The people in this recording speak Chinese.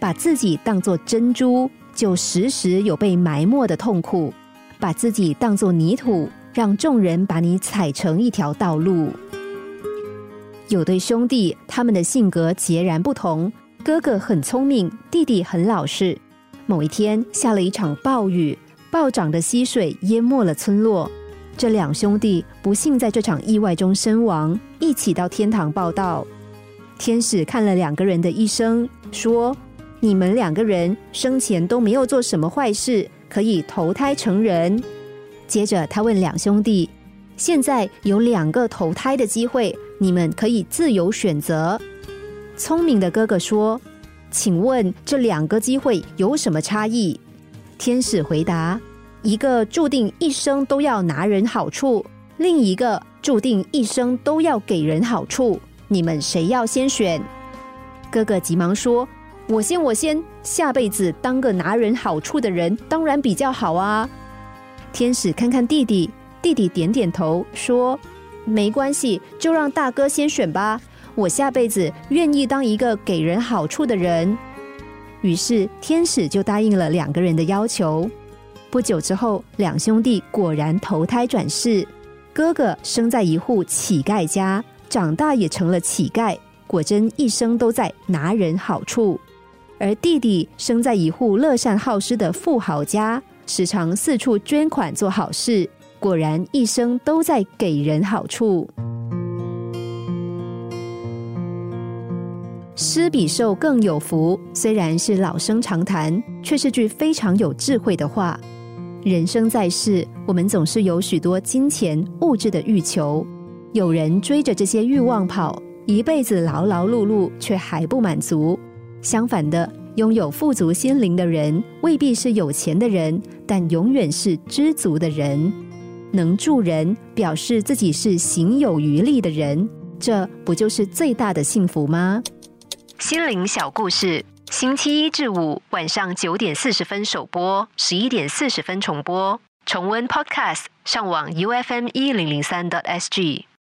把自己当作珍珠，就时时有被埋没的痛苦；把自己当作泥土，让众人把你踩成一条道路。有对兄弟，他们的性格截然不同。哥哥很聪明，弟弟很老实。某一天下了一场暴雨，暴涨的溪水淹没了村落。这两兄弟不幸在这场意外中身亡，一起到天堂报道。天使看了两个人的一生，说：“你们两个人生前都没有做什么坏事，可以投胎成人。”接着他问两兄弟：“现在有两个投胎的机会，你们可以自由选择。”聪明的哥哥说：“请问这两个机会有什么差异？”天使回答：“一个注定一生都要拿人好处，另一个注定一生都要给人好处。你们谁要先选？”哥哥急忙说：“我先，我先，下辈子当个拿人好处的人，当然比较好啊。”天使看看弟弟，弟弟点点头说：“没关系，就让大哥先选吧。”我下辈子愿意当一个给人好处的人，于是天使就答应了两个人的要求。不久之后，两兄弟果然投胎转世。哥哥生在一户乞丐家，长大也成了乞丐，果真一生都在拿人好处；而弟弟生在一户乐善好施的富豪家，时常四处捐款做好事，果然一生都在给人好处。施比受更有福，虽然是老生常谈，却是句非常有智慧的话。人生在世，我们总是有许多金钱物质的欲求，有人追着这些欲望跑，一辈子劳劳碌碌，却还不满足。相反的，拥有富足心灵的人，未必是有钱的人，但永远是知足的人。能助人，表示自己是行有余力的人，这不就是最大的幸福吗？心灵小故事，星期一至五晚上九点四十分首播，十一点四十分重播。重温 Podcast，上网 U F M 一零零三 t S G。